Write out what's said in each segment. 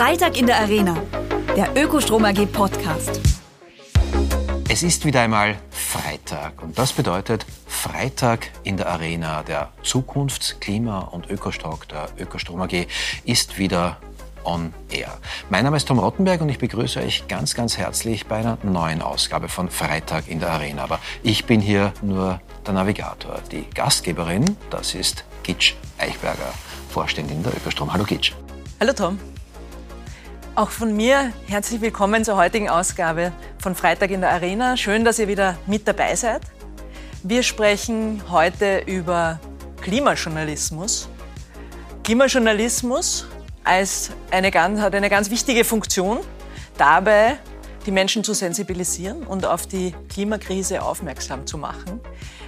Freitag in der Arena, der Ökostrom AG Podcast. Es ist wieder einmal Freitag und das bedeutet Freitag in der Arena. Der Zukunfts-, Klima- und Ökostock der Ökostrom AG ist wieder on air. Mein Name ist Tom Rottenberg und ich begrüße euch ganz, ganz herzlich bei einer neuen Ausgabe von Freitag in der Arena. Aber ich bin hier nur der Navigator. Die Gastgeberin, das ist Gitsch Eichberger, Vorständin der Ökostrom. Hallo Gitsch. Hallo Tom. Auch von mir herzlich willkommen zur heutigen Ausgabe von Freitag in der Arena. Schön, dass ihr wieder mit dabei seid. Wir sprechen heute über Klimajournalismus. Klimajournalismus als eine hat eine ganz wichtige Funktion, dabei die Menschen zu sensibilisieren und auf die Klimakrise aufmerksam zu machen.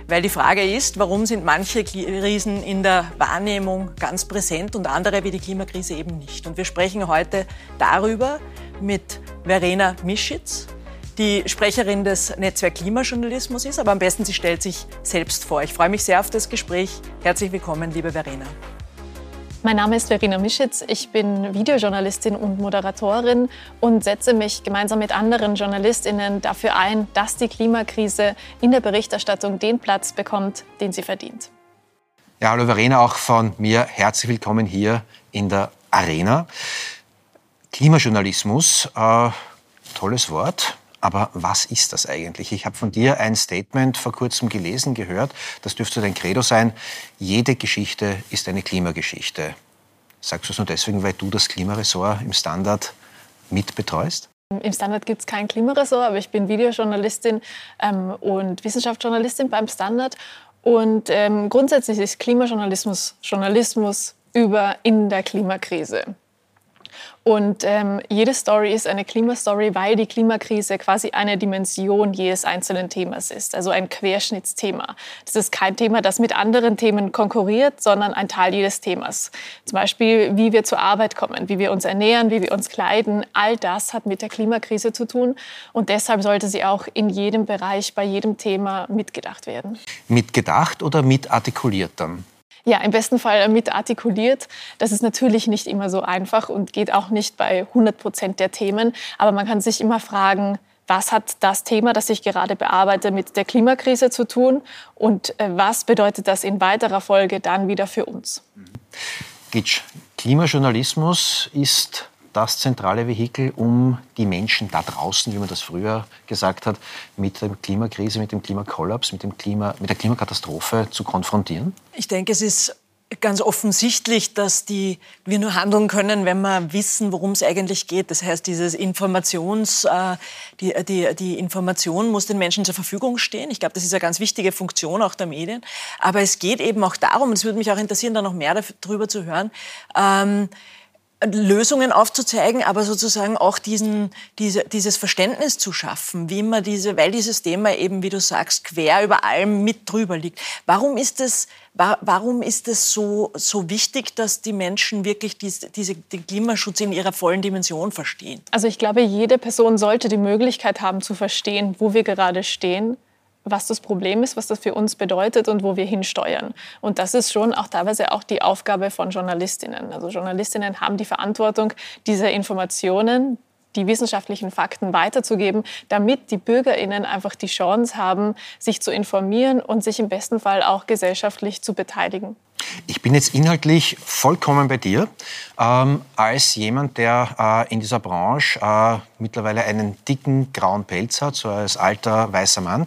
Weil die Frage ist, warum sind manche Krisen in der Wahrnehmung ganz präsent und andere wie die Klimakrise eben nicht. Und wir sprechen heute darüber mit Verena Mischitz, die Sprecherin des Netzwerk Klimajournalismus ist, aber am besten sie stellt sich selbst vor. Ich freue mich sehr auf das Gespräch. Herzlich willkommen, liebe Verena. Mein Name ist Verena Mischitz. Ich bin Videojournalistin und Moderatorin und setze mich gemeinsam mit anderen JournalistInnen dafür ein, dass die Klimakrise in der Berichterstattung den Platz bekommt, den sie verdient. Ja, hallo Verena, auch von mir herzlich willkommen hier in der Arena. Klimajournalismus, äh, tolles Wort. Aber was ist das eigentlich? Ich habe von dir ein Statement vor kurzem gelesen, gehört. Das dürfte dein Credo sein. Jede Geschichte ist eine Klimageschichte. Sagst du es nur deswegen, weil du das Klimaressort im Standard mitbetreust? Im Standard gibt es kein Klimaressort, aber ich bin Videojournalistin ähm, und Wissenschaftsjournalistin beim Standard. Und ähm, grundsätzlich ist Klimajournalismus Journalismus über in der Klimakrise. Und ähm, jede Story ist eine Klimastory, weil die Klimakrise quasi eine Dimension jedes einzelnen Themas ist, also ein Querschnittsthema. Das ist kein Thema, das mit anderen Themen konkurriert, sondern ein Teil jedes Themas. Zum Beispiel, wie wir zur Arbeit kommen, wie wir uns ernähren, wie wir uns kleiden. All das hat mit der Klimakrise zu tun. Und deshalb sollte sie auch in jedem Bereich, bei jedem Thema mitgedacht werden. Mitgedacht oder mitartikuliert dann? Ja, im besten Fall mit artikuliert. Das ist natürlich nicht immer so einfach und geht auch nicht bei 100 Prozent der Themen. Aber man kann sich immer fragen, was hat das Thema, das ich gerade bearbeite, mit der Klimakrise zu tun und äh, was bedeutet das in weiterer Folge dann wieder für uns? Gitsch, Klimajournalismus ist das zentrale Vehikel, um die Menschen da draußen, wie man das früher gesagt hat, mit der Klimakrise, mit dem Klimakollaps, mit, dem Klima, mit der Klimakatastrophe zu konfrontieren? Ich denke, es ist ganz offensichtlich, dass die, wir nur handeln können, wenn wir wissen, worum es eigentlich geht. Das heißt, dieses Informations, äh, die, die, die Information muss den Menschen zur Verfügung stehen. Ich glaube, das ist eine ganz wichtige Funktion auch der Medien. Aber es geht eben auch darum, und es würde mich auch interessieren, da noch mehr darüber zu hören, ähm, Lösungen aufzuzeigen, aber sozusagen auch diesen, diese, dieses Verständnis zu schaffen, wie man diese, weil dieses Thema eben, wie du sagst, quer über allem mit drüber liegt. Warum ist es, warum ist es so, so wichtig, dass die Menschen wirklich diese, diese, den Klimaschutz in ihrer vollen Dimension verstehen? Also ich glaube, jede Person sollte die Möglichkeit haben zu verstehen, wo wir gerade stehen was das Problem ist, was das für uns bedeutet und wo wir hinsteuern. Und das ist schon auch teilweise auch die Aufgabe von Journalistinnen. Also Journalistinnen haben die Verantwortung, diese Informationen, die wissenschaftlichen Fakten weiterzugeben, damit die Bürgerinnen einfach die Chance haben, sich zu informieren und sich im besten Fall auch gesellschaftlich zu beteiligen. Ich bin jetzt inhaltlich vollkommen bei dir. Ähm, als jemand, der äh, in dieser Branche äh, mittlerweile einen dicken grauen Pelz hat, so als alter weißer Mann,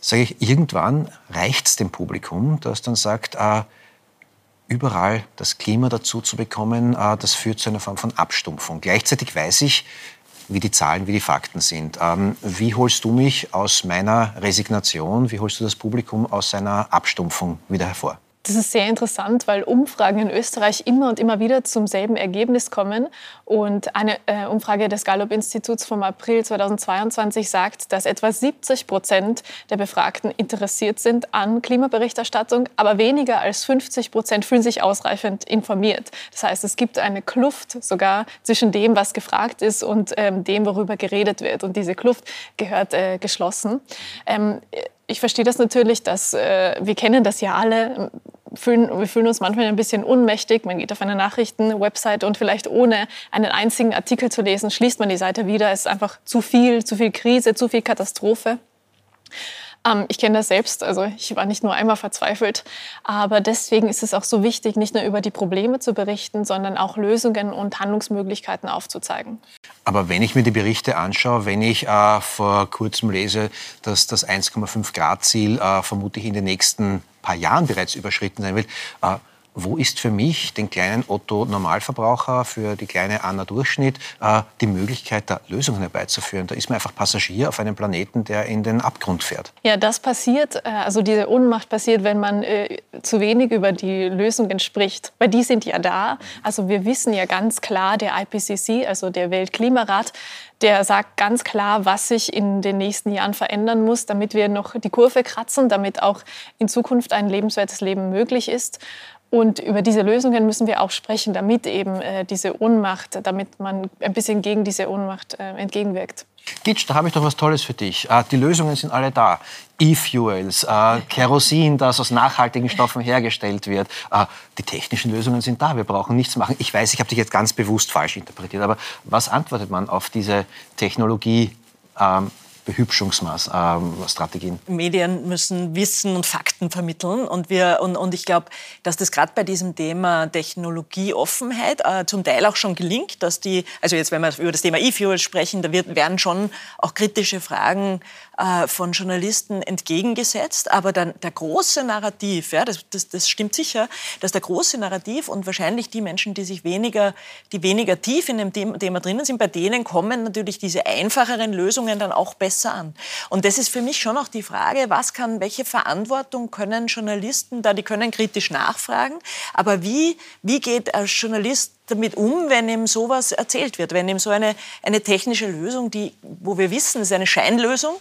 sage ich, irgendwann reicht es dem Publikum, das dann sagt, äh, überall das Klima dazu zu bekommen, äh, das führt zu einer Form von Abstumpfung. Gleichzeitig weiß ich, wie die Zahlen, wie die Fakten sind. Ähm, wie holst du mich aus meiner Resignation, wie holst du das Publikum aus seiner Abstumpfung wieder hervor? Das ist sehr interessant, weil Umfragen in Österreich immer und immer wieder zum selben Ergebnis kommen. Und eine äh, Umfrage des Gallup-Instituts vom April 2022 sagt, dass etwa 70 Prozent der Befragten interessiert sind an Klimaberichterstattung, aber weniger als 50 Prozent fühlen sich ausreichend informiert. Das heißt, es gibt eine Kluft sogar zwischen dem, was gefragt ist und ähm, dem, worüber geredet wird. Und diese Kluft gehört äh, geschlossen. Ähm, ich verstehe das natürlich, dass äh, wir kennen das ja alle fühlen, wir fühlen uns manchmal ein bisschen ohnmächtig. Man geht auf eine Nachrichtenwebsite und vielleicht ohne einen einzigen Artikel zu lesen, schließt man die Seite wieder. Es ist einfach zu viel, zu viel Krise, zu viel Katastrophe. Ähm, ich kenne das selbst, also ich war nicht nur einmal verzweifelt, aber deswegen ist es auch so wichtig, nicht nur über die Probleme zu berichten, sondern auch Lösungen und Handlungsmöglichkeiten aufzuzeigen. Aber wenn ich mir die Berichte anschaue, wenn ich äh, vor kurzem lese, dass das 1,5 Grad Ziel äh, vermutlich in den nächsten paar Jahren bereits überschritten sein wird, wo ist für mich, den kleinen Otto Normalverbraucher, für die kleine Anna Durchschnitt, äh, die Möglichkeit, da Lösungen herbeizuführen? Da ist man einfach Passagier auf einem Planeten, der in den Abgrund fährt. Ja, das passiert, äh, also diese Ohnmacht passiert, wenn man äh, zu wenig über die Lösungen spricht. Weil die sind ja da. Also wir wissen ja ganz klar, der IPCC, also der Weltklimarat, der sagt ganz klar, was sich in den nächsten Jahren verändern muss, damit wir noch die Kurve kratzen, damit auch in Zukunft ein lebenswertes Leben möglich ist. Und über diese Lösungen müssen wir auch sprechen, damit eben äh, diese Ohnmacht, damit man ein bisschen gegen diese Ohnmacht äh, entgegenwirkt. Gitsch, da habe ich doch was Tolles für dich. Äh, die Lösungen sind alle da. E-Fuels, äh, Kerosin, das aus nachhaltigen Stoffen hergestellt wird. Äh, die technischen Lösungen sind da. Wir brauchen nichts machen. Ich weiß, ich habe dich jetzt ganz bewusst falsch interpretiert, aber was antwortet man auf diese Technologie? Ähm, Behübschungsstrategien? Medien müssen Wissen und Fakten vermitteln. Und, wir, und, und ich glaube, dass das gerade bei diesem Thema Technologieoffenheit äh, zum Teil auch schon gelingt, dass die, also jetzt, wenn wir über das Thema E-Fuels sprechen, da wird, werden schon auch kritische Fragen äh, von Journalisten entgegengesetzt. Aber dann der große Narrativ, ja, das, das, das stimmt sicher, dass der große Narrativ und wahrscheinlich die Menschen, die sich weniger, die weniger tief in dem Thema drinnen sind, bei denen kommen natürlich diese einfacheren Lösungen dann auch besser an. Und das ist für mich schon auch die Frage, was kann, welche Verantwortung können Journalisten da, die können kritisch nachfragen, aber wie, wie geht ein Journalist damit um, wenn ihm sowas erzählt wird, wenn ihm so eine, eine technische Lösung, die, wo wir wissen, ist eine Scheinlösung,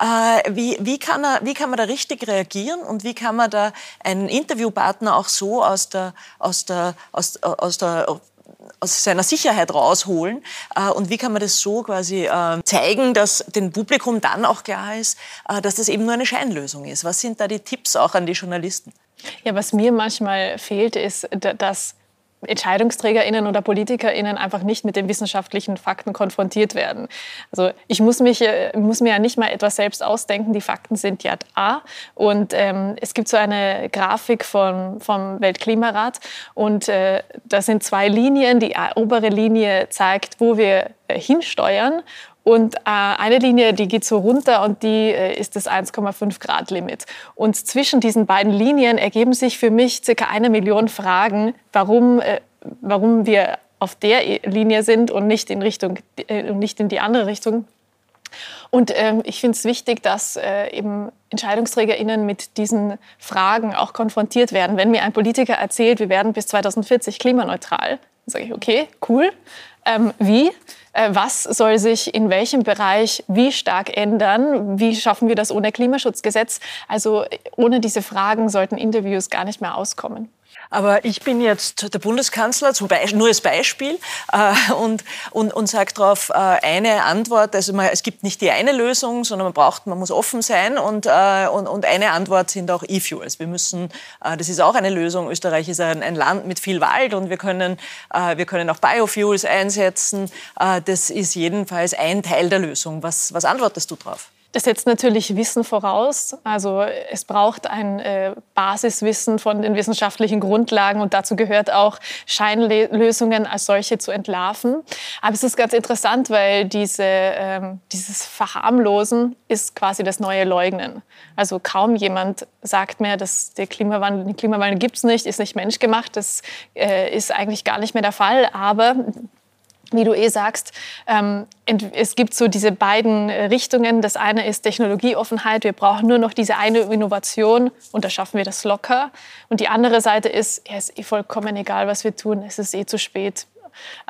äh, wie, wie, kann er, wie kann man da richtig reagieren und wie kann man da einen Interviewpartner auch so aus der, aus der, aus, aus der aus seiner Sicherheit rausholen äh, und wie kann man das so quasi äh, zeigen, dass dem Publikum dann auch klar ist, äh, dass das eben nur eine Scheinlösung ist. Was sind da die Tipps auch an die Journalisten? Ja, was mir manchmal fehlt, ist, dass EntscheidungsträgerInnen oder PolitikerInnen einfach nicht mit den wissenschaftlichen Fakten konfrontiert werden. Also ich muss, mich, äh, muss mir ja nicht mal etwas selbst ausdenken, die Fakten sind ja da. Und ähm, es gibt so eine Grafik vom, vom Weltklimarat und äh, da sind zwei Linien. Die obere Linie zeigt, wo wir äh, hinsteuern und äh, eine Linie, die geht so runter und die äh, ist das 1,5 Grad Limit. Und zwischen diesen beiden Linien ergeben sich für mich circa eine Million Fragen, warum, äh, warum wir auf der Linie sind und nicht in, Richtung, äh, nicht in die andere Richtung. Und ähm, ich finde es wichtig, dass äh, eben EntscheidungsträgerInnen mit diesen Fragen auch konfrontiert werden. Wenn mir ein Politiker erzählt, wir werden bis 2040 klimaneutral, dann sage ich, okay, cool. Ähm, wie? Äh, was soll sich in welchem Bereich wie stark ändern? Wie schaffen wir das ohne Klimaschutzgesetz? Also ohne diese Fragen sollten Interviews gar nicht mehr auskommen. Aber ich bin jetzt der Bundeskanzler, nur als Beispiel, äh, und, und, und sage darauf äh, eine Antwort. Also man, es gibt nicht die eine Lösung, sondern man braucht, man muss offen sein. Und, äh, und, und eine Antwort sind auch E-Fuels. Wir müssen, das ist auch eine Lösung. Österreich ist ein, ein Land mit viel Wald und wir können, wir können auch Biofuels einsetzen. Das ist jedenfalls ein Teil der Lösung. Was, was antwortest du darauf? Das setzt natürlich Wissen voraus. Also es braucht ein äh, Basiswissen von den wissenschaftlichen Grundlagen und dazu gehört auch Scheinlösungen als solche zu entlarven. Aber es ist ganz interessant, weil diese, ähm, dieses Verharmlosen ist quasi das neue Leugnen. Also kaum jemand sagt mehr, dass der Klimawandel, den Klimawandel gibt es nicht, ist nicht menschgemacht. Das äh, ist eigentlich gar nicht mehr der Fall. Aber wie du eh sagst, ähm, es gibt so diese beiden Richtungen. Das eine ist Technologieoffenheit. Wir brauchen nur noch diese eine Innovation und da schaffen wir das locker. Und die andere Seite ist, ja, es ist eh vollkommen egal, was wir tun. Es ist eh zu spät.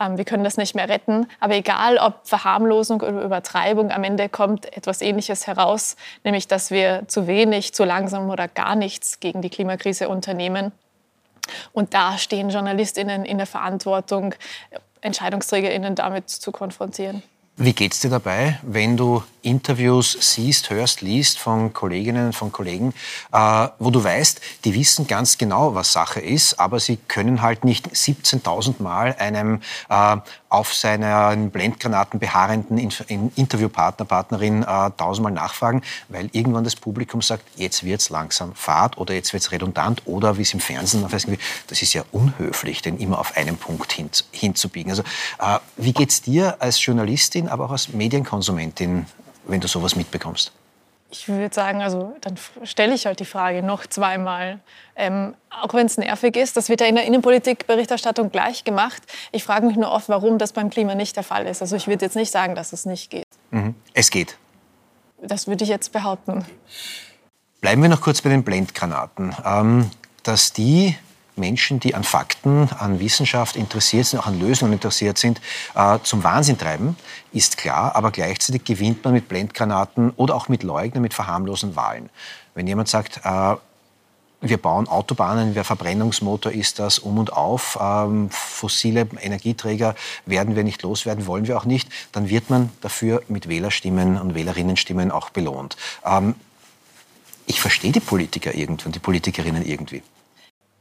Ähm, wir können das nicht mehr retten. Aber egal, ob Verharmlosung oder Übertreibung, am Ende kommt etwas Ähnliches heraus, nämlich dass wir zu wenig, zu langsam oder gar nichts gegen die Klimakrise unternehmen. Und da stehen JournalistInnen in der Verantwortung, EntscheidungsträgerInnen damit zu konfrontieren. Wie geht es dir dabei, wenn du Interviews siehst, hörst, liest von Kolleginnen, von Kollegen, äh, wo du weißt, die wissen ganz genau, was Sache ist, aber sie können halt nicht 17.000 Mal einem äh, auf seinen Blendgranaten beharrenden Interviewpartner, Partnerin äh, tausendmal nachfragen, weil irgendwann das Publikum sagt, jetzt wird es langsam Fahrt oder jetzt wird es redundant oder wie es im Fernsehen das ist ja unhöflich, den immer auf einen Punkt hin, hinzubiegen. Also äh, wie es dir als Journalistin, aber auch als Medienkonsumentin wenn du sowas mitbekommst? Ich würde sagen, also dann stelle ich halt die Frage noch zweimal. Ähm, auch wenn es nervig ist, das wird ja in der Innenpolitik-Berichterstattung gleich gemacht. Ich frage mich nur oft, warum das beim Klima nicht der Fall ist. Also ich würde jetzt nicht sagen, dass es nicht geht. Mhm. Es geht. Das würde ich jetzt behaupten. Bleiben wir noch kurz bei den Blendgranaten. Ähm, dass die Menschen, die an Fakten, an Wissenschaft interessiert sind, auch an Lösungen interessiert sind, äh, zum Wahnsinn treiben, ist klar. Aber gleichzeitig gewinnt man mit Blendgranaten oder auch mit Leugnen, mit verharmlosen Wahlen. Wenn jemand sagt, äh, wir bauen Autobahnen, wer Verbrennungsmotor ist das um und auf, ähm, fossile Energieträger werden wir nicht loswerden, wollen wir auch nicht, dann wird man dafür mit Wählerstimmen und Wählerinnenstimmen auch belohnt. Ähm, ich verstehe die Politiker irgendwie und die Politikerinnen irgendwie.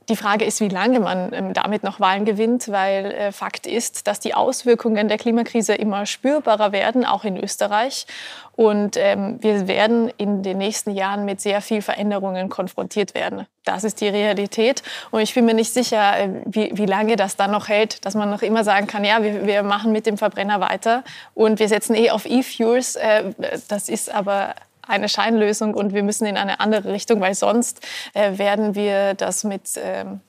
Die Frage ist, wie lange man ähm, damit noch Wahlen gewinnt, weil äh, Fakt ist, dass die Auswirkungen der Klimakrise immer spürbarer werden, auch in Österreich. Und ähm, wir werden in den nächsten Jahren mit sehr viel Veränderungen konfrontiert werden. Das ist die Realität. Und ich bin mir nicht sicher, äh, wie, wie lange das dann noch hält, dass man noch immer sagen kann, ja, wir, wir machen mit dem Verbrenner weiter und wir setzen eh auf E-Fuels. Äh, das ist aber eine Scheinlösung und wir müssen in eine andere Richtung, weil sonst äh, werden wir das mit ähm,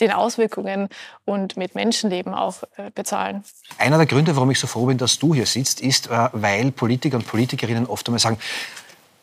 den Auswirkungen und mit Menschenleben auch äh, bezahlen. Einer der Gründe, warum ich so froh bin, dass du hier sitzt, ist, äh, weil Politiker und Politikerinnen oft einmal sagen,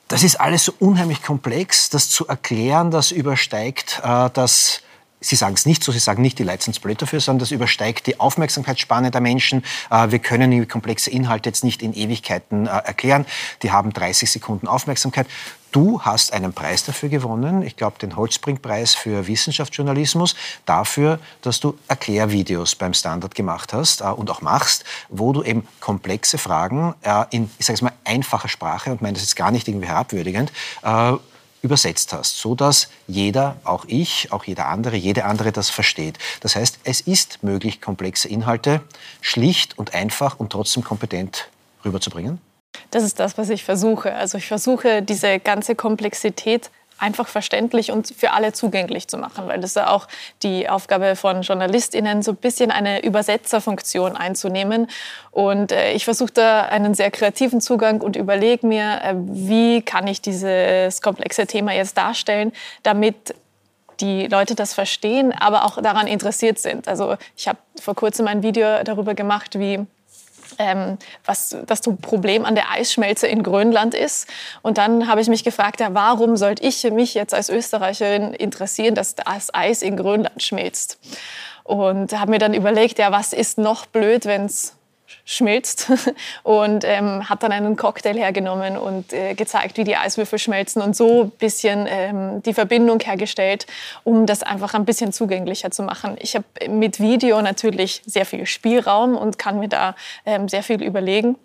das ist alles so unheimlich komplex, das zu erklären, das übersteigt äh, das Sie sagen es nicht so, Sie sagen nicht, die Leute sind blöd dafür, sondern das übersteigt die Aufmerksamkeitsspanne der Menschen. Äh, wir können komplexe Inhalte jetzt nicht in Ewigkeiten äh, erklären. Die haben 30 Sekunden Aufmerksamkeit. Du hast einen Preis dafür gewonnen, ich glaube den Holzbring-Preis für Wissenschaftsjournalismus, dafür, dass du Erklärvideos beim Standard gemacht hast äh, und auch machst, wo du eben komplexe Fragen in, ich sage es mal, einfacher Sprache, und meine das jetzt gar nicht irgendwie herabwürdigend, übersetzt hast, so dass jeder, auch ich, auch jeder andere, jede andere das versteht. Das heißt, es ist möglich, komplexe Inhalte schlicht und einfach und trotzdem kompetent rüberzubringen? Das ist das, was ich versuche. Also ich versuche, diese ganze Komplexität einfach verständlich und für alle zugänglich zu machen, weil das ist ja auch die Aufgabe von JournalistInnen, so ein bisschen eine Übersetzerfunktion einzunehmen. Und äh, ich versuche da einen sehr kreativen Zugang und überlege mir, äh, wie kann ich dieses komplexe Thema jetzt darstellen, damit die Leute das verstehen, aber auch daran interessiert sind. Also ich habe vor kurzem ein Video darüber gemacht, wie ähm, was das Problem an der Eisschmelze in Grönland ist. Und dann habe ich mich gefragt, ja, warum sollte ich mich jetzt als Österreicherin interessieren, dass das Eis in Grönland schmilzt? Und habe mir dann überlegt, ja, was ist noch blöd, wenn es schmilzt und ähm, hat dann einen Cocktail hergenommen und äh, gezeigt, wie die Eiswürfel schmelzen und so ein bisschen ähm, die Verbindung hergestellt, um das einfach ein bisschen zugänglicher zu machen. Ich habe mit Video natürlich sehr viel Spielraum und kann mir da ähm, sehr viel überlegen.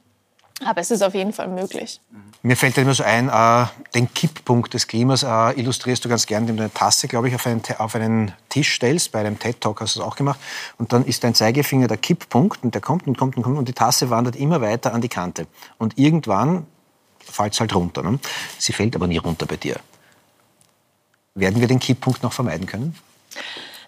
Aber es ist auf jeden Fall möglich. Mir fällt immer so ein, äh, den Kipppunkt des Klimas äh, illustrierst du ganz gerne, indem du eine Tasse, glaube ich, auf einen, auf einen Tisch stellst. Bei einem TED-Talk hast du das auch gemacht. Und dann ist dein Zeigefinger der Kipppunkt und der kommt und kommt und kommt und die Tasse wandert immer weiter an die Kante. Und irgendwann fällt es halt runter. Ne? Sie fällt aber nie runter bei dir. Werden wir den Kipppunkt noch vermeiden können?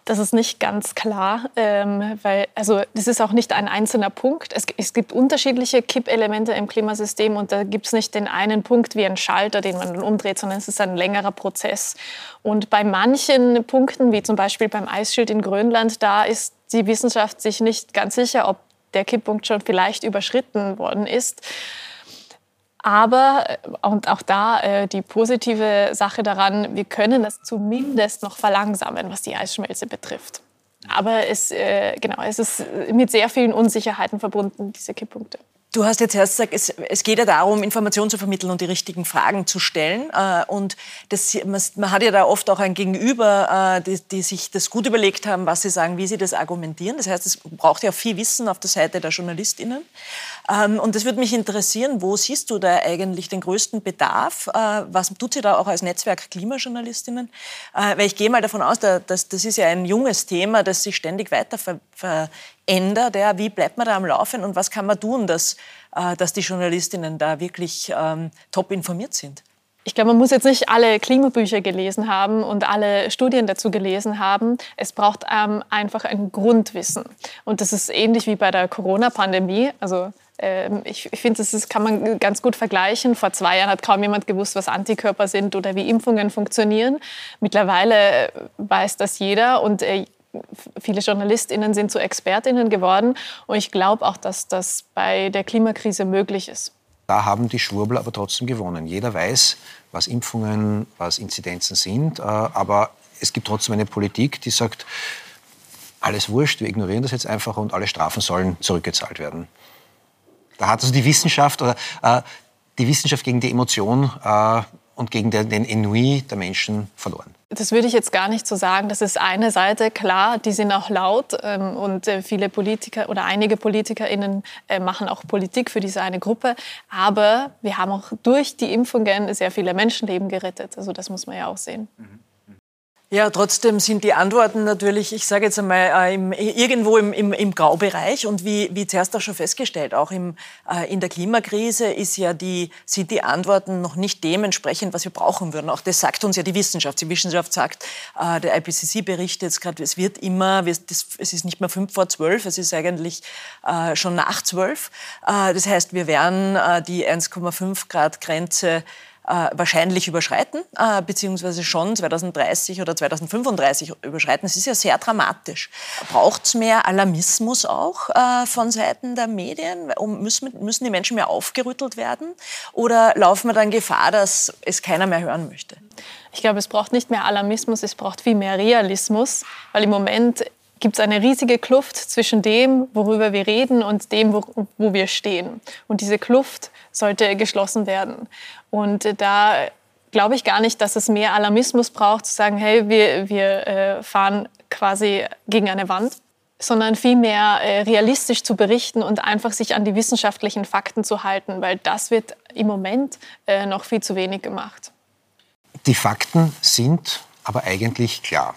Das ist nicht ganz klar, ähm, weil also das ist auch nicht ein einzelner Punkt. Es, es gibt unterschiedliche Kippelemente im Klimasystem und da gibt es nicht den einen Punkt wie ein Schalter, den man umdreht, sondern es ist ein längerer Prozess. Und bei manchen Punkten, wie zum Beispiel beim Eisschild in Grönland, da ist die Wissenschaft sich nicht ganz sicher, ob der Kipppunkt schon vielleicht überschritten worden ist. Aber, äh, und auch da äh, die positive Sache daran, wir können das zumindest noch verlangsamen, was die Eisschmelze betrifft. Aber es, äh, genau, es ist mit sehr vielen Unsicherheiten verbunden, diese Kipppunkte. Du hast jetzt erst gesagt, es, es, geht ja darum, Informationen zu vermitteln und die richtigen Fragen zu stellen. Äh, und das, man, hat ja da oft auch ein Gegenüber, äh, die, die, sich das gut überlegt haben, was sie sagen, wie sie das argumentieren. Das heißt, es braucht ja viel Wissen auf der Seite der JournalistInnen. Ähm, und das würde mich interessieren, wo siehst du da eigentlich den größten Bedarf? Äh, was tut sie da auch als Netzwerk Klimajournalistinnen? Äh, weil ich gehe mal davon aus, dass das ist ja ein junges Thema, das sich ständig weiter verändert. Wie bleibt man da am Laufen und was kann man tun, dass, äh, die Journalistinnen da wirklich ähm, top informiert sind? Ich glaube, man muss jetzt nicht alle Klimabücher gelesen haben und alle Studien dazu gelesen haben. Es braucht ähm, einfach ein Grundwissen. Und das ist ähnlich wie bei der Corona-Pandemie. Also ich, ich finde, das kann man ganz gut vergleichen. Vor zwei Jahren hat kaum jemand gewusst, was Antikörper sind oder wie Impfungen funktionieren. Mittlerweile äh, weiß das jeder und äh, viele JournalistInnen sind zu ExpertInnen geworden. Und ich glaube auch, dass das bei der Klimakrise möglich ist. Da haben die Schwurbel aber trotzdem gewonnen. Jeder weiß, was Impfungen, was Inzidenzen sind, äh, aber es gibt trotzdem eine Politik, die sagt, alles wurscht, wir ignorieren das jetzt einfach und alle Strafen sollen zurückgezahlt werden. Da hat also die Wissenschaft oder äh, die Wissenschaft gegen die Emotion äh, und gegen den, den Ennui der Menschen verloren. Das würde ich jetzt gar nicht so sagen. Das ist eine Seite, klar, die sind auch laut ähm, und äh, viele Politiker oder einige PolitikerInnen äh, machen auch Politik für diese eine Gruppe. Aber wir haben auch durch die Impfungen sehr viele Menschenleben gerettet. Also das muss man ja auch sehen. Mhm. Ja, trotzdem sind die Antworten natürlich, ich sage jetzt einmal, äh, im, irgendwo im, im, im, Graubereich. Und wie, wie zuerst auch schon festgestellt, auch im, äh, in der Klimakrise ist ja die, sind die Antworten noch nicht dementsprechend, was wir brauchen würden. Auch das sagt uns ja die Wissenschaft. Die Wissenschaft sagt, äh, der IPCC berichtet jetzt gerade, es wird immer, es ist nicht mehr fünf vor zwölf, es ist eigentlich äh, schon nach zwölf. Äh, das heißt, wir werden äh, die 1,5 Grad Grenze wahrscheinlich überschreiten, äh, beziehungsweise schon 2030 oder 2035 überschreiten. Es ist ja sehr dramatisch. Braucht es mehr Alarmismus auch äh, von Seiten der Medien? Müssen, müssen die Menschen mehr aufgerüttelt werden? Oder laufen wir dann Gefahr, dass es keiner mehr hören möchte? Ich glaube, es braucht nicht mehr Alarmismus, es braucht viel mehr Realismus, weil im Moment gibt es eine riesige Kluft zwischen dem, worüber wir reden und dem, wo, wo wir stehen. Und diese Kluft sollte geschlossen werden. Und da glaube ich gar nicht, dass es mehr Alarmismus braucht, zu sagen, hey, wir, wir äh, fahren quasi gegen eine Wand, sondern vielmehr äh, realistisch zu berichten und einfach sich an die wissenschaftlichen Fakten zu halten, weil das wird im Moment äh, noch viel zu wenig gemacht. Die Fakten sind aber eigentlich klar.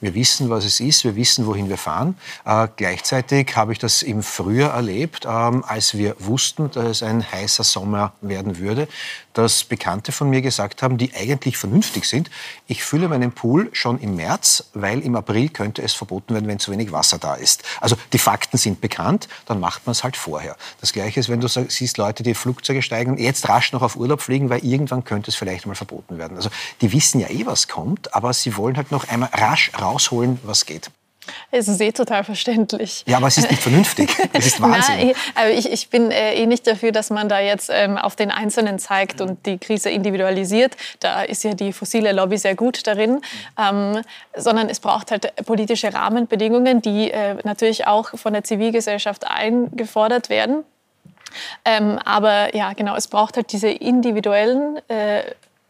Wir wissen, was es ist, wir wissen, wohin wir fahren. Äh, gleichzeitig habe ich das im Frühjahr erlebt, ähm, als wir wussten, dass es ein heißer Sommer werden würde, dass Bekannte von mir gesagt haben, die eigentlich vernünftig sind, ich fülle meinen Pool schon im März, weil im April könnte es verboten werden, wenn zu wenig Wasser da ist. Also die Fakten sind bekannt, dann macht man es halt vorher. Das Gleiche ist, wenn du siehst, Leute, die Flugzeuge steigen und jetzt rasch noch auf Urlaub fliegen, weil irgendwann könnte es vielleicht mal verboten werden. Also die wissen ja eh, was kommt, aber sie wollen halt noch einmal rasch rausholen, was geht. Es ist eh total verständlich. Ja, aber es ist nicht vernünftig. Es ist Wahnsinn. Aber ich, ich bin äh, eh nicht dafür, dass man da jetzt ähm, auf den Einzelnen zeigt und die Krise individualisiert. Da ist ja die fossile Lobby sehr gut darin. Ähm, sondern es braucht halt politische Rahmenbedingungen, die äh, natürlich auch von der Zivilgesellschaft eingefordert werden. Ähm, aber ja, genau, es braucht halt diese individuellen äh,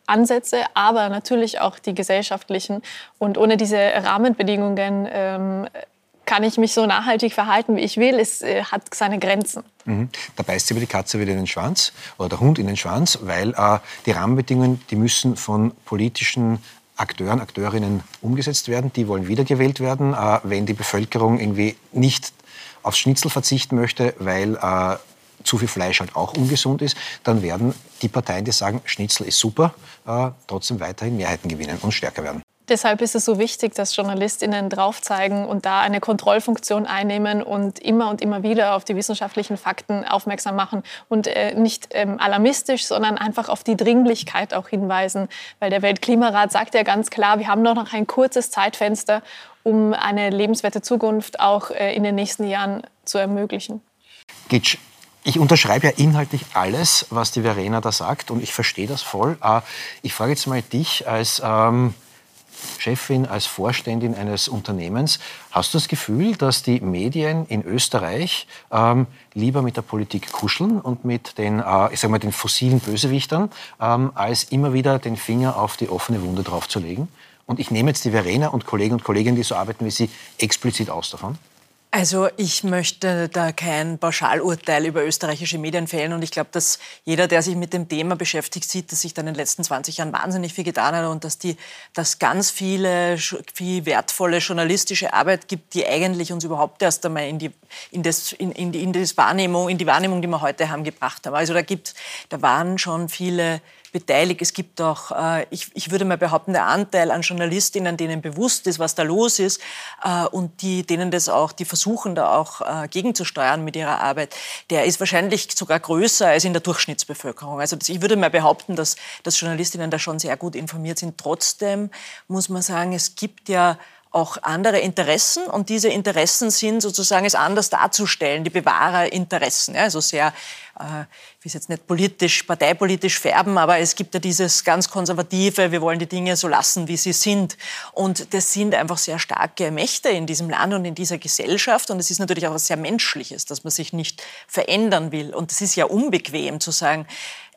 Ansätze, aber natürlich auch die gesellschaftlichen. Und ohne diese Rahmenbedingungen ähm, kann ich mich so nachhaltig verhalten, wie ich will. Es äh, hat seine Grenzen. Mhm. Da beißt sich aber die Katze wieder in den Schwanz oder der Hund in den Schwanz, weil äh, die Rahmenbedingungen, die müssen von politischen Akteuren, Akteurinnen umgesetzt werden. Die wollen wiedergewählt werden. Äh, wenn die Bevölkerung irgendwie nicht aufs Schnitzel verzichten möchte, weil äh, zu viel Fleisch halt auch ungesund ist, dann werden die Parteien, die sagen, Schnitzel ist super, äh, trotzdem weiterhin Mehrheiten gewinnen und stärker werden. Deshalb ist es so wichtig, dass JournalistInnen drauf zeigen und da eine Kontrollfunktion einnehmen und immer und immer wieder auf die wissenschaftlichen Fakten aufmerksam machen und äh, nicht ähm, alarmistisch, sondern einfach auf die Dringlichkeit auch hinweisen. Weil der Weltklimarat sagt ja ganz klar, wir haben noch ein kurzes Zeitfenster, um eine lebenswerte Zukunft auch äh, in den nächsten Jahren zu ermöglichen. Gitsch, ich unterschreibe ja inhaltlich alles, was die Verena da sagt und ich verstehe das voll. Äh, ich frage jetzt mal dich als ähm, Chefin, als Vorständin eines Unternehmens. Hast du das Gefühl, dass die Medien in Österreich ähm, lieber mit der Politik kuscheln und mit den, äh, ich sag mal, den fossilen Bösewichtern, ähm, als immer wieder den Finger auf die offene Wunde draufzulegen? Und ich nehme jetzt die Verena und Kollegen und Kolleginnen, die so arbeiten wie Sie, explizit aus davon. Also ich möchte da kein Pauschalurteil über österreichische Medien fällen und ich glaube, dass jeder, der sich mit dem Thema beschäftigt, sieht, dass sich da in den letzten 20 Jahren wahnsinnig viel getan hat und dass die, dass ganz viele, viel wertvolle journalistische Arbeit gibt, die eigentlich uns überhaupt erst einmal in die, in das, in, in die, in das Wahrnehmung, in die Wahrnehmung, die wir heute haben, gebracht haben. Also da gibt, da waren schon viele beteiligt. Es gibt auch, äh, ich, ich würde mal behaupten, der Anteil an Journalistinnen, denen bewusst ist, was da los ist äh, und die, denen das auch, die versuchen da auch äh, gegenzusteuern mit ihrer Arbeit, der ist wahrscheinlich sogar größer als in der Durchschnittsbevölkerung. Also ich würde mal behaupten, dass, dass Journalistinnen da schon sehr gut informiert sind. Trotzdem muss man sagen, es gibt ja auch andere Interessen und diese Interessen sind sozusagen es anders darzustellen, die Bewahrerinteressen. Ja, also sehr, äh, ich will jetzt nicht politisch, parteipolitisch färben, aber es gibt ja dieses ganz konservative, wir wollen die Dinge so lassen, wie sie sind. Und das sind einfach sehr starke Mächte in diesem Land und in dieser Gesellschaft. Und es ist natürlich auch was sehr Menschliches, dass man sich nicht verändern will. Und es ist ja unbequem zu sagen,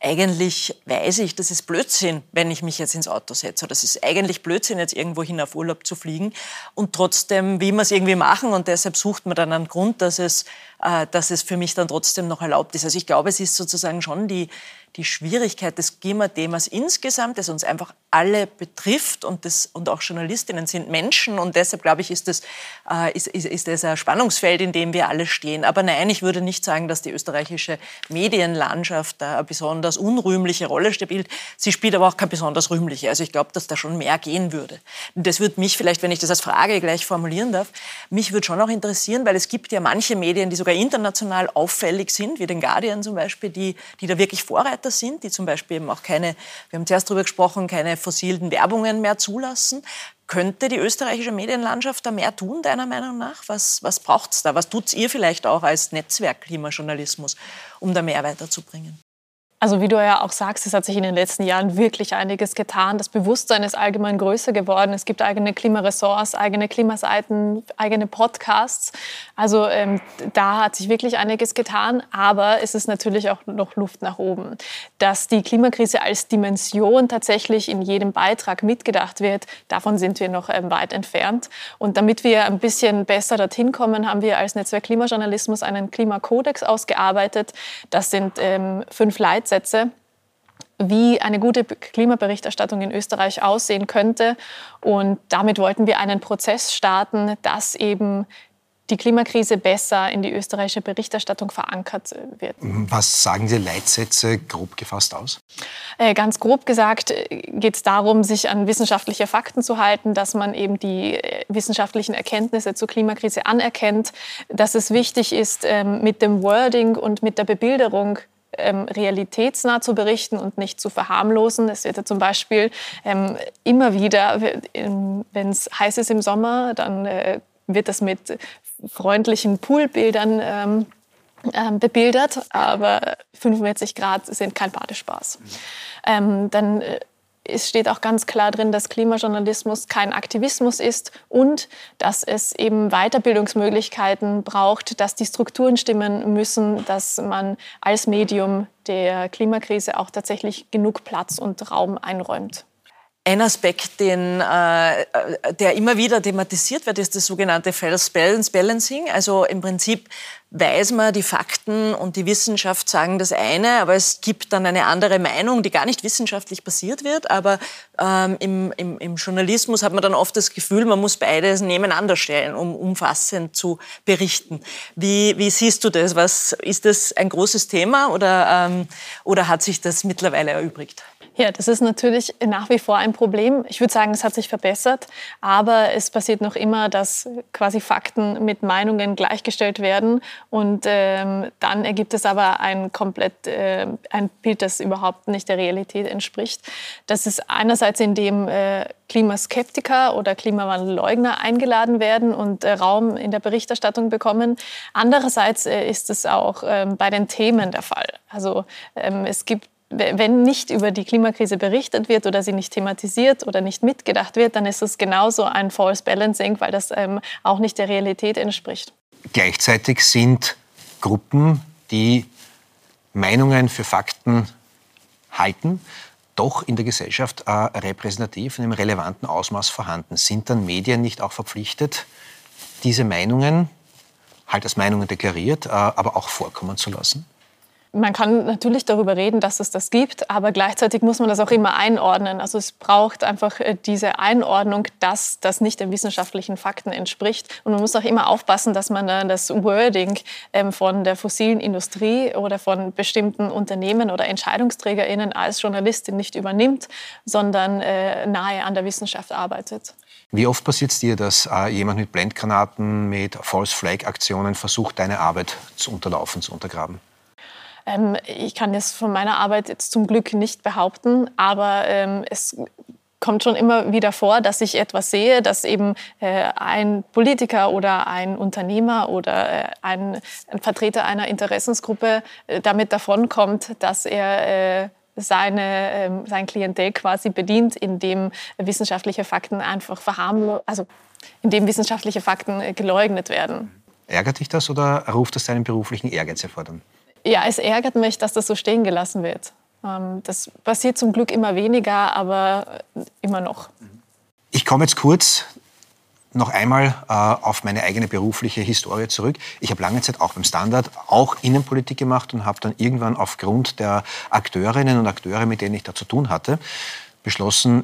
eigentlich weiß ich, das ist Blödsinn, wenn ich mich jetzt ins Auto setze. Das ist eigentlich Blödsinn, jetzt irgendwo hin auf Urlaub zu fliegen. Und trotzdem will man es irgendwie machen und deshalb sucht man dann einen Grund, dass es, äh, dass es für mich dann trotzdem noch erlaubt ist. Also ich glaube, es ist sozusagen schon die, die Schwierigkeit des GEMA-Themas insgesamt, das uns einfach alle betrifft und, das, und auch Journalistinnen sind Menschen und deshalb glaube ich, ist das, äh, ist, ist, ist das ein Spannungsfeld, in dem wir alle stehen. Aber nein, ich würde nicht sagen, dass die österreichische Medienlandschaft da eine besonders unrühmliche Rolle spielt. Sie spielt aber auch keine besonders rühmliche. Also ich glaube, dass da schon mehr gehen würde. Das würde mich vielleicht, wenn ich das als Frage gleich formulieren darf, mich würde schon auch interessieren, weil es gibt ja manche Medien, die sogar international auffällig sind, wie den Guardian zum Beispiel, die, die da wirklich Vorreiter Anbieter sind, die zum Beispiel eben auch keine, wir haben zuerst darüber gesprochen, keine fossilen Werbungen mehr zulassen. Könnte die österreichische Medienlandschaft da mehr tun, deiner Meinung nach? Was, was braucht es da? Was tut ihr vielleicht auch als Netzwerk Klimajournalismus, um da mehr weiterzubringen? Also wie du ja auch sagst, es hat sich in den letzten Jahren wirklich einiges getan. Das Bewusstsein ist allgemein größer geworden. Es gibt eigene Klimaressorts, eigene Klimaseiten, eigene Podcasts. Also ähm, da hat sich wirklich einiges getan. Aber es ist natürlich auch noch Luft nach oben. Dass die Klimakrise als Dimension tatsächlich in jedem Beitrag mitgedacht wird, davon sind wir noch ähm, weit entfernt. Und damit wir ein bisschen besser dorthin kommen, haben wir als Netzwerk Klimajournalismus einen Klimakodex ausgearbeitet. Das sind ähm, fünf Leitsätze Leitsätze, wie eine gute Klimaberichterstattung in Österreich aussehen könnte. Und damit wollten wir einen Prozess starten, dass eben die Klimakrise besser in die österreichische Berichterstattung verankert wird. Was sagen die Leitsätze grob gefasst aus? Äh, ganz grob gesagt äh, geht es darum, sich an wissenschaftliche Fakten zu halten, dass man eben die äh, wissenschaftlichen Erkenntnisse zur Klimakrise anerkennt, dass es wichtig ist, ähm, mit dem Wording und mit der Bebilderung ähm, realitätsnah zu berichten und nicht zu verharmlosen. Es wird ja zum Beispiel ähm, immer wieder, wenn es heiß ist im Sommer, dann äh, wird das mit freundlichen Poolbildern ähm, ähm, bebildert, aber 45 Grad sind kein Badespaß. Ähm, dann äh, es steht auch ganz klar drin, dass Klimajournalismus kein Aktivismus ist und dass es eben Weiterbildungsmöglichkeiten braucht, dass die Strukturen stimmen müssen, dass man als Medium der Klimakrise auch tatsächlich genug Platz und Raum einräumt. Ein Aspekt, den, äh, der immer wieder thematisiert wird, ist das sogenannte False Balancing. Also im Prinzip weiß man, die Fakten und die Wissenschaft sagen das eine, aber es gibt dann eine andere Meinung, die gar nicht wissenschaftlich basiert wird. Aber ähm, im, im, im Journalismus hat man dann oft das Gefühl, man muss beides nebeneinander stellen, um umfassend zu berichten. Wie, wie siehst du das? Was, ist das ein großes Thema oder, ähm, oder hat sich das mittlerweile erübrigt? Ja, das ist natürlich nach wie vor ein Problem. Ich würde sagen, es hat sich verbessert, aber es passiert noch immer, dass quasi Fakten mit Meinungen gleichgestellt werden und ähm, dann ergibt es aber ein komplett äh, ein Bild, das überhaupt nicht der Realität entspricht. Das ist einerseits, indem äh, Klimaskeptiker oder Klimawandelleugner eingeladen werden und äh, Raum in der Berichterstattung bekommen. Andererseits äh, ist es auch ähm, bei den Themen der Fall. Also ähm, es gibt wenn nicht über die Klimakrise berichtet wird oder sie nicht thematisiert oder nicht mitgedacht wird, dann ist es genauso ein False Balancing, weil das ähm, auch nicht der Realität entspricht. Gleichzeitig sind Gruppen, die Meinungen für Fakten halten, doch in der Gesellschaft äh, repräsentativ in einem relevanten Ausmaß vorhanden. Sind dann Medien nicht auch verpflichtet, diese Meinungen halt als Meinungen deklariert, äh, aber auch vorkommen zu lassen? Man kann natürlich darüber reden, dass es das gibt, aber gleichzeitig muss man das auch immer einordnen. Also es braucht einfach äh, diese Einordnung, dass das nicht den wissenschaftlichen Fakten entspricht. Und man muss auch immer aufpassen, dass man das Wording ähm, von der fossilen Industrie oder von bestimmten Unternehmen oder EntscheidungsträgerInnen als Journalistin nicht übernimmt, sondern äh, nahe an der Wissenschaft arbeitet. Wie oft passiert es dir, dass äh, jemand mit Blendgranaten, mit False Flag Aktionen versucht, deine Arbeit zu unterlaufen, zu untergraben? Ähm, ich kann das von meiner Arbeit jetzt zum Glück nicht behaupten, aber ähm, es kommt schon immer wieder vor, dass ich etwas sehe, dass eben äh, ein Politiker oder ein Unternehmer oder äh, ein, ein, Vertreter einer Interessensgruppe äh, damit davonkommt, dass er äh, seine, ähm, sein Klientel quasi bedient, indem wissenschaftliche Fakten einfach verharmlost, also indem wissenschaftliche Fakten äh, geleugnet werden. Ärgert dich das oder ruft das deinen beruflichen Ehrgeiz hervor? Ja, es ärgert mich, dass das so stehen gelassen wird. Ähm, das passiert zum Glück immer weniger, aber immer noch. Ich komme jetzt kurz noch einmal äh, auf meine eigene berufliche Historie zurück. Ich habe lange Zeit auch beim Standard auch Innenpolitik gemacht und habe dann irgendwann aufgrund der Akteurinnen und Akteure, mit denen ich da zu tun hatte, beschlossen,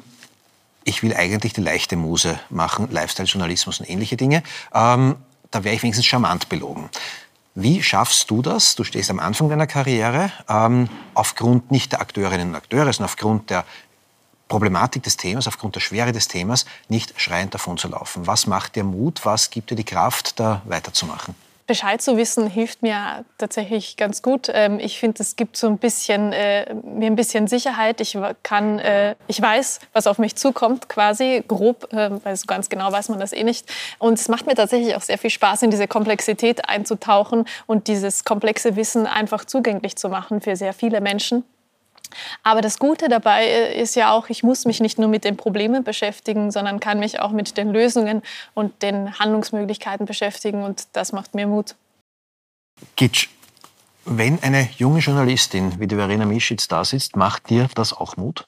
ich will eigentlich die leichte Muse machen, Lifestyle-Journalismus und ähnliche Dinge. Ähm, da wäre ich wenigstens charmant belogen. Wie schaffst du das? Du stehst am Anfang deiner Karriere, ähm, aufgrund nicht der Akteurinnen und Akteure, sondern aufgrund der Problematik des Themas, aufgrund der Schwere des Themas, nicht schreiend davon zu laufen. Was macht dir Mut? Was gibt dir die Kraft, da weiterzumachen? Bescheid zu wissen hilft mir tatsächlich ganz gut. Ähm, ich finde, es gibt so ein bisschen äh, mir ein bisschen Sicherheit. Ich kann, äh, ich weiß, was auf mich zukommt, quasi grob, äh, weil so ganz genau weiß man das eh nicht. Und es macht mir tatsächlich auch sehr viel Spaß, in diese Komplexität einzutauchen und dieses komplexe Wissen einfach zugänglich zu machen für sehr viele Menschen. Aber das Gute dabei äh, ist ja auch, ich muss mich nicht nur mit den Problemen beschäftigen, sondern kann mich auch mit den Lösungen und den Handlungsmöglichkeiten beschäftigen und das macht mir Mut. Gitsch, wenn eine junge Journalistin wie die Verena Mischitz da sitzt, macht dir das auch Mut?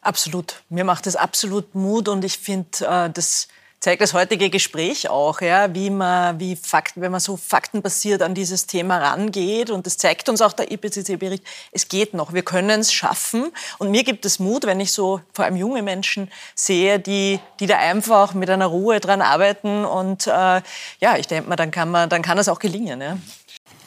Absolut. Mir macht das absolut Mut und ich finde, äh, das zeigt das heutige Gespräch auch, ja, wie man, wie Fakten, wenn man so faktenbasiert an dieses Thema rangeht. Und das zeigt uns auch der IPCC-Bericht. Es geht noch. Wir können es schaffen. Und mir gibt es Mut, wenn ich so vor allem junge Menschen sehe, die, die da einfach mit einer Ruhe dran arbeiten. Und äh, ja, ich denke mal, dann kann man, dann kann das auch gelingen. Ja.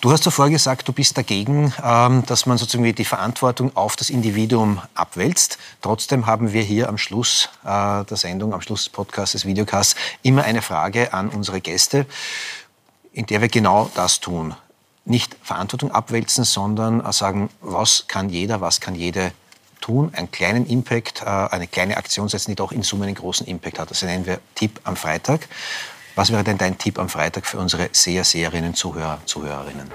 Du hast zuvor gesagt, du bist dagegen, ähm, dass man sozusagen die Verantwortung auf das Individuum abwälzt. Trotzdem haben wir hier am Schluss äh, der Sendung, am Schluss des Podcasts, des Videocasts, immer eine Frage an unsere Gäste, in der wir genau das tun. Nicht Verantwortung abwälzen, sondern sagen, was kann jeder, was kann jede tun, einen kleinen Impact, äh, eine kleine Aktion setzen, die doch in Summe einen großen Impact hat. Das nennen wir Tipp am Freitag. Was wäre denn dein Tipp am Freitag für unsere Seher, Seherinnen, Zuhörer, Zuhörerinnen?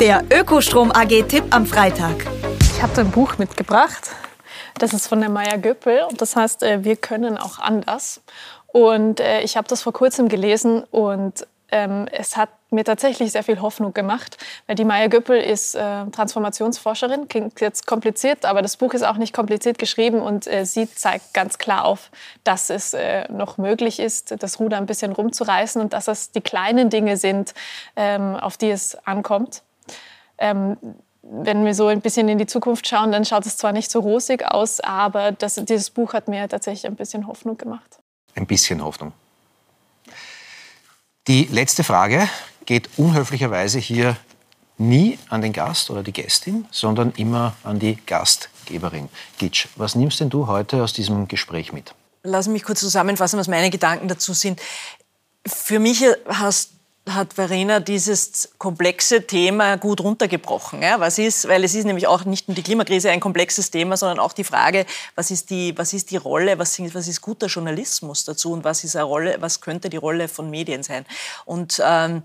Der Ökostrom AG Tipp am Freitag. Ich habe ein Buch mitgebracht. Das ist von der Maya Göppel und das heißt, äh, wir können auch anders. Und äh, ich habe das vor kurzem gelesen und ähm, es hat mir tatsächlich sehr viel Hoffnung gemacht, weil die Maya Göppel ist äh, Transformationsforscherin, klingt jetzt kompliziert, aber das Buch ist auch nicht kompliziert geschrieben und äh, sie zeigt ganz klar auf, dass es äh, noch möglich ist, das Ruder ein bisschen rumzureißen und dass es die kleinen Dinge sind, ähm, auf die es ankommt. Ähm, wenn wir so ein bisschen in die Zukunft schauen, dann schaut es zwar nicht so rosig aus, aber das, dieses Buch hat mir tatsächlich ein bisschen Hoffnung gemacht. Ein bisschen Hoffnung. Die letzte Frage geht unhöflicherweise hier nie an den Gast oder die Gästin, sondern immer an die Gastgeberin. Gitsch, was nimmst denn du heute aus diesem Gespräch mit? Lass mich kurz zusammenfassen, was meine Gedanken dazu sind. Für mich hast hat Verena dieses komplexe Thema gut runtergebrochen. Ja, was ist, weil es ist nämlich auch nicht nur die Klimakrise ein komplexes Thema, sondern auch die Frage, was ist die, was ist die Rolle, was, was ist guter Journalismus dazu und was ist eine Rolle, was könnte die Rolle von Medien sein? Und ähm,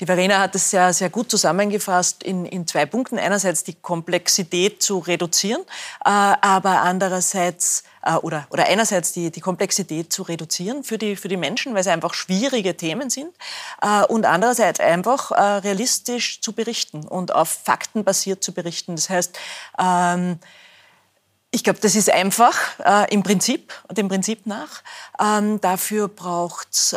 die Verena hat es sehr, sehr gut zusammengefasst in, in zwei Punkten. Einerseits die Komplexität zu reduzieren, äh, aber andererseits äh, oder, oder einerseits die, die Komplexität zu reduzieren für die, für die Menschen, weil es einfach schwierige Themen sind äh, und andererseits einfach äh, realistisch zu berichten und auf Fakten basiert zu berichten. Das heißt, ähm, ich glaube, das ist einfach im Prinzip, dem Prinzip nach. Ähm, dafür braucht es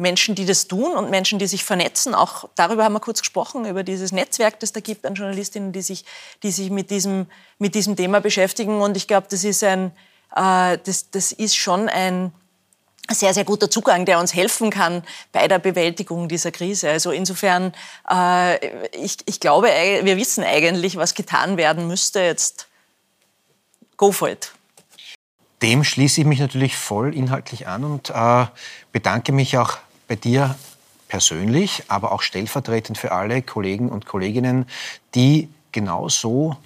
Menschen, die das tun und Menschen, die sich vernetzen. Auch darüber haben wir kurz gesprochen, über dieses Netzwerk, das da gibt an Journalistinnen, die sich, die sich mit, diesem, mit diesem Thema beschäftigen. Und ich glaube, das ist ein, äh, das, das ist schon ein sehr, sehr guter Zugang, der uns helfen kann bei der Bewältigung dieser Krise. Also insofern, äh, ich, ich glaube, wir wissen eigentlich, was getan werden müsste. Jetzt go for it. Dem schließe ich mich natürlich voll inhaltlich an und äh, bedanke mich auch bei dir persönlich, aber auch stellvertretend für alle Kollegen und Kolleginnen, die genauso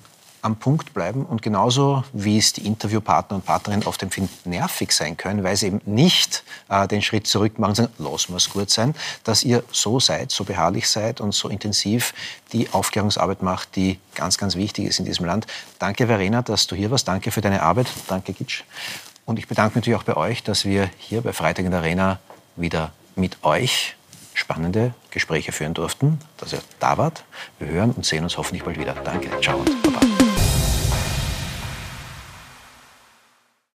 am Punkt bleiben und genauso wie es die Interviewpartner und Partnerinnen oft empfinden, nervig sein können, weil sie eben nicht äh, den Schritt zurück machen lass mal es gut sein, dass ihr so seid, so beharrlich seid und so intensiv die Aufklärungsarbeit macht, die ganz, ganz wichtig ist in diesem Land. Danke, Verena, dass du hier warst. Danke für deine Arbeit. Danke, Gitsch. Und ich bedanke mich natürlich auch bei euch, dass wir hier bei Freitag in der Arena wieder mit euch spannende Gespräche führen durften, dass ihr da wart. Wir hören und sehen uns hoffentlich bald wieder. Danke, ciao und baba.